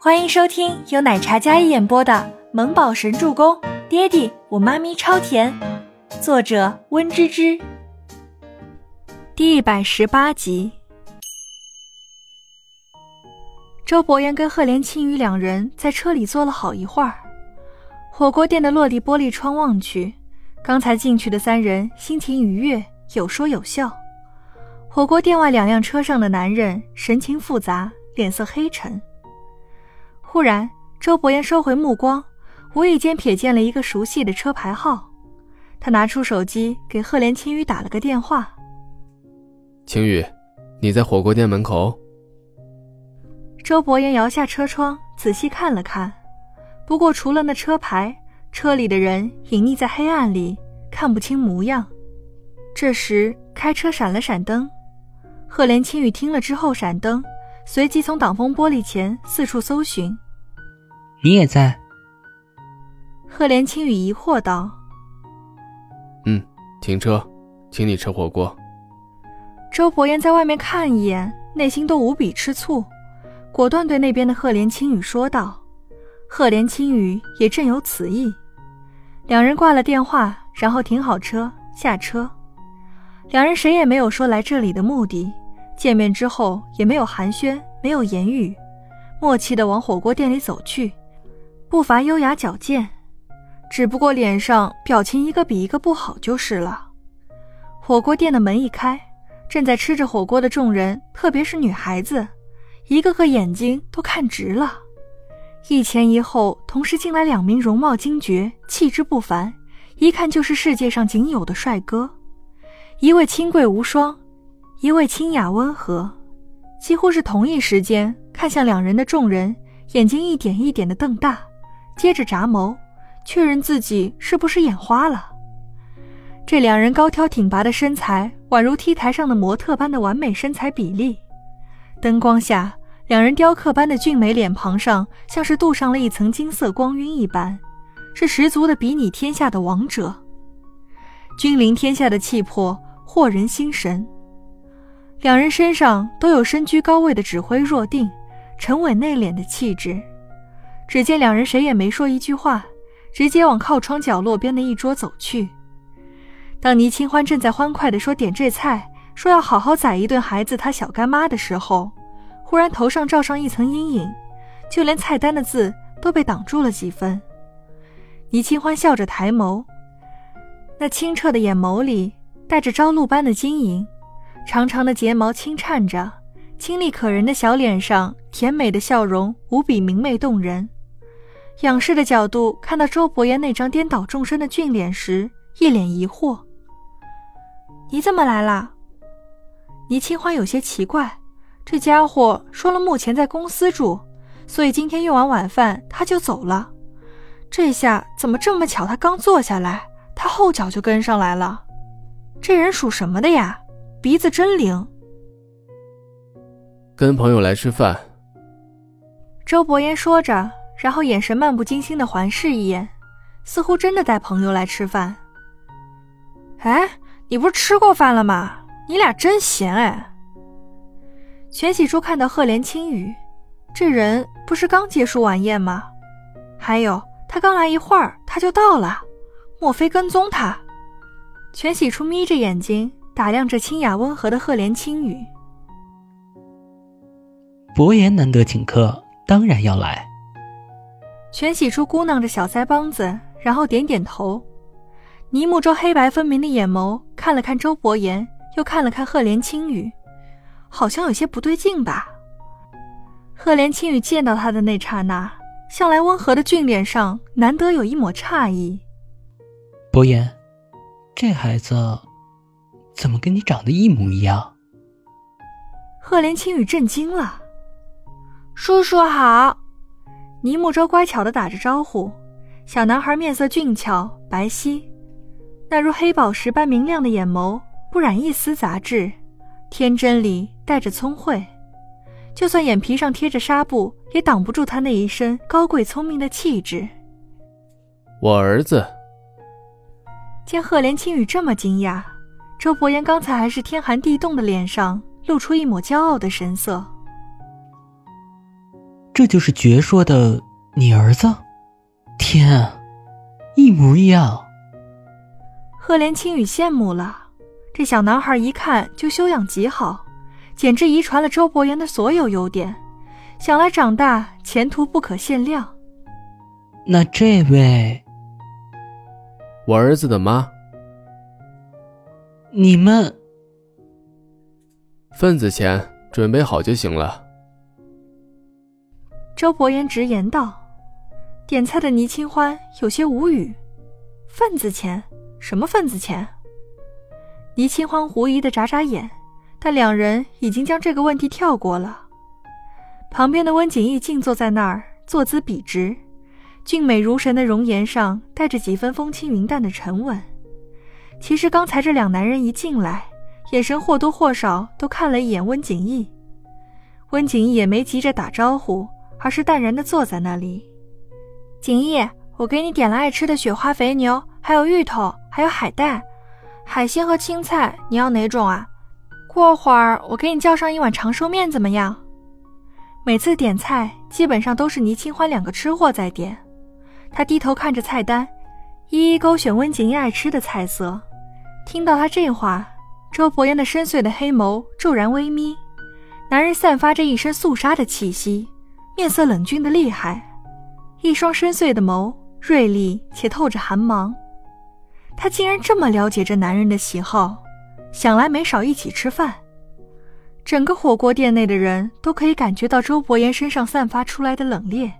欢迎收听由奶茶一演播的《萌宝神助攻》，爹地我妈咪超甜，作者温芝芝。第一百十八集。周伯言跟赫连青羽两人在车里坐了好一会儿，火锅店的落地玻璃窗望去，刚才进去的三人心情愉悦，有说有笑。火锅店外两辆车上的男人神情复杂，脸色黑沉。忽然，周伯言收回目光，无意间瞥见了一个熟悉的车牌号。他拿出手机给赫连青雨打了个电话：“青雨，你在火锅店门口。”周伯言摇下车窗，仔细看了看，不过除了那车牌，车里的人隐匿在黑暗里，看不清模样。这时，开车闪了闪灯，赫连青雨听了之后闪灯。随即从挡风玻璃前四处搜寻。你也在？赫连青羽疑惑道。嗯，停车，请你吃火锅。周伯言在外面看一眼，内心都无比吃醋，果断对那边的赫连青羽说道。赫连青羽也正有此意。两人挂了电话，然后停好车下车。两人谁也没有说来这里的目的。见面之后也没有寒暄，没有言语，默契的往火锅店里走去，步伐优雅矫健，只不过脸上表情一个比一个不好就是了。火锅店的门一开，正在吃着火锅的众人，特别是女孩子，一个个眼睛都看直了。一前一后同时进来两名容貌惊绝、气质不凡，一看就是世界上仅有的帅哥，一位清贵无双。一位清雅温和，几乎是同一时间看向两人的众人，眼睛一点一点的瞪大，接着眨眸，确认自己是不是眼花了。这两人高挑挺拔的身材，宛如 T 台上的模特般的完美身材比例。灯光下，两人雕刻般的俊美脸庞上，像是镀上了一层金色光晕一般，是十足的比拟天下的王者，君临天下的气魄，惑人心神。两人身上都有身居高位的指挥若定、沉稳内敛的气质。只见两人谁也没说一句话，直接往靠窗角落边的一桌走去。当倪清欢正在欢快地说点这菜，说要好好宰一顿孩子他小干妈的时候，忽然头上罩上一层阴影，就连菜单的字都被挡住了几分。倪清欢笑着抬眸，那清澈的眼眸里带着朝露般的晶莹。长长的睫毛轻颤着，清丽可人的小脸上，甜美的笑容无比明媚动人。仰视的角度看到周伯言那张颠倒众生的俊脸时，一脸疑惑：“你怎么来了？”倪清欢有些奇怪，这家伙说了目前在公司住，所以今天用完晚饭他就走了。这下怎么这么巧？他刚坐下来，他后脚就跟上来了。这人属什么的呀？鼻子真灵。跟朋友来吃饭。周伯言说着，然后眼神漫不经心的环视一眼，似乎真的带朋友来吃饭。哎，你不是吃过饭了吗？你俩真闲哎。全喜初看到赫连青羽，这人不是刚结束晚宴吗？还有，他刚来一会儿，他就到了，莫非跟踪他？全喜初眯着眼睛。打量着清雅温和的赫连青羽，伯言难得请客，当然要来。全喜初咕囔着小腮帮子，然后点点头。倪木舟黑白分明的眼眸看了看周伯言，又看了看赫连青羽，好像有些不对劲吧。赫连青羽见到他的那刹那，向来温和的俊脸上难得有一抹诧异。伯言，这孩子。怎么跟你长得一模一样？赫连青羽震惊了。叔叔好，倪木舟乖巧的打着招呼。小男孩面色俊俏白皙，那如黑宝石般明亮的眼眸不染一丝杂质，天真里带着聪慧。就算眼皮上贴着纱布，也挡不住他那一身高贵聪明的气质。我儿子。见赫连青羽这么惊讶。周伯言刚才还是天寒地冻的脸上露出一抹骄傲的神色。这就是绝说的你儿子？天啊，一模一样！赫连青雨羡慕了，这小男孩一看就修养极好，简直遗传了周伯言的所有优点，想来长大前途不可限量。那这位，我儿子的妈。你们份子钱准备好就行了。周伯言直言道。点菜的倪清欢有些无语：“份子钱？什么份子钱？”倪清欢狐疑的眨眨眼，但两人已经将这个问题跳过了。旁边的温景逸静坐在那儿，坐姿笔直，俊美如神的容颜上带着几分风轻云淡的沉稳。其实刚才这两男人一进来，眼神或多或少都看了一眼温景逸。温景逸也没急着打招呼，而是淡然的坐在那里。景逸，我给你点了爱吃的雪花肥牛，还有芋头，还有海带，海鲜和青菜，你要哪种啊？过会儿我给你叫上一碗长寿面，怎么样？每次点菜基本上都是倪清欢两个吃货在点，他低头看着菜单，一一勾选温景逸爱吃的菜色。听到他这话，周伯言的深邃的黑眸骤然微眯，男人散发着一身肃杀的气息，面色冷峻的厉害。一双深邃的眸，锐利且透着寒芒。他竟然这么了解这男人的喜好，想来没少一起吃饭。整个火锅店内的人都可以感觉到周伯言身上散发出来的冷冽，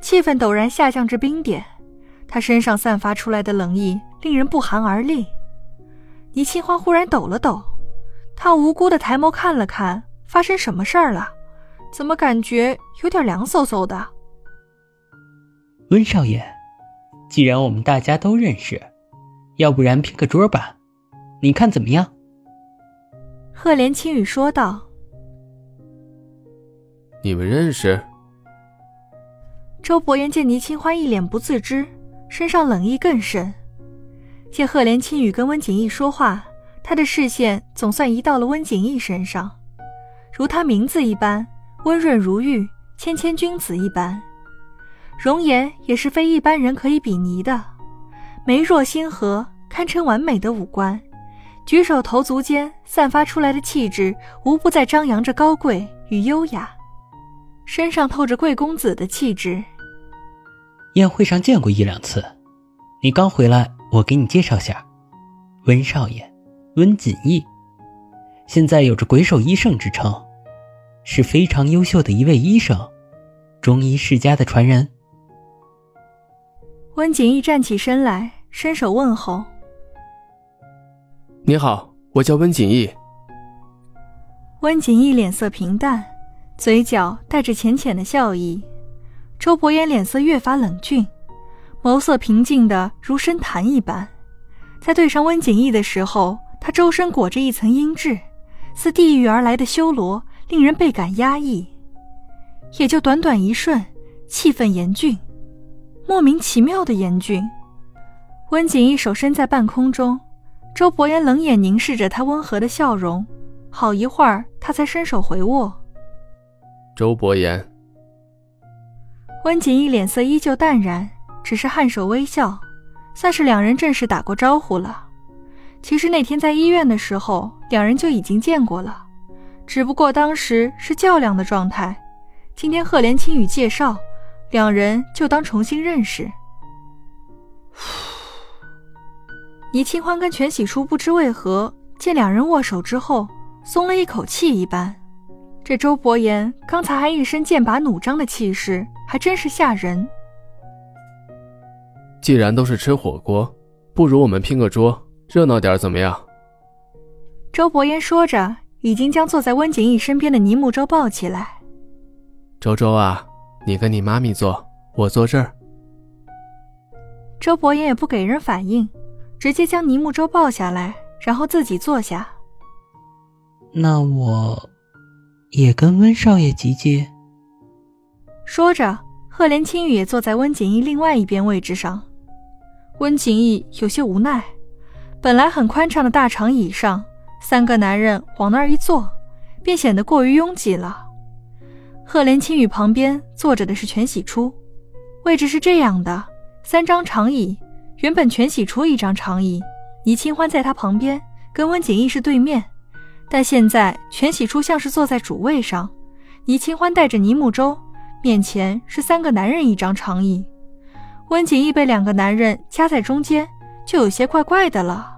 气氛陡然下降至冰点。他身上散发出来的冷意令人不寒而栗。倪清欢忽然抖了抖，他无辜的抬眸看了看，发生什么事儿了？怎么感觉有点凉飕飕的？温少爷，既然我们大家都认识，要不然拼个桌吧？你看怎么样？赫连青羽说道。你们认识？周伯言见倪清欢一脸不自知，身上冷意更甚。见赫连青羽跟温景逸说话，他的视线总算移到了温景逸身上，如他名字一般温润如玉，谦谦君子一般。容颜也是非一般人可以比拟的，眉若星河，堪称完美的五官，举手投足间散发出来的气质，无不在张扬着高贵与优雅，身上透着贵公子的气质。宴会上见过一两次，你刚回来，我给你介绍下，温少爷，温锦逸，现在有着鬼手医圣之称，是非常优秀的一位医生，中医世家的传人。温景逸站起身来，伸手问候：“你好，我叫温景逸。”温景逸脸色平淡，嘴角带着浅浅的笑意。周伯言脸色越发冷峻，眸色平静的如深潭一般。在对上温景逸的时候，他周身裹着一层阴鸷，似地狱而来的修罗，令人倍感压抑。也就短短一瞬，气氛严峻。莫名其妙的严峻，温景一手伸在半空中，周伯言冷眼凝视着他温和的笑容，好一会儿，他才伸手回握。周伯言，温景一脸色依旧淡然，只是颔首微笑，算是两人正式打过招呼了。其实那天在医院的时候，两人就已经见过了，只不过当时是较量的状态。今天赫连青羽介绍。两人就当重新认识。倪清欢跟全喜初不知为何见两人握手之后松了一口气一般，这周伯言刚才还一身剑拔弩张的气势，还真是吓人。既然都是吃火锅，不如我们拼个桌，热闹点怎么样？周伯言说着，已经将坐在温景逸身边的倪木舟抱起来。周周啊。你跟你妈咪坐，我坐这儿。周伯言也不给人反应，直接将倪木舟抱下来，然后自己坐下。那我也跟温少爷挤挤。说着，赫连青雨也坐在温景逸另外一边位置上。温景逸有些无奈，本来很宽敞的大长椅上，三个男人往那儿一坐，便显得过于拥挤了。赫连青羽旁边坐着的是全喜初，位置是这样的：三张长椅，原本全喜初一张长椅，倪清欢在他旁边，跟温景逸是对面。但现在全喜初像是坐在主位上，倪清欢带着倪木舟，面前是三个男人一张长椅，温景逸被两个男人夹在中间，就有些怪怪的了。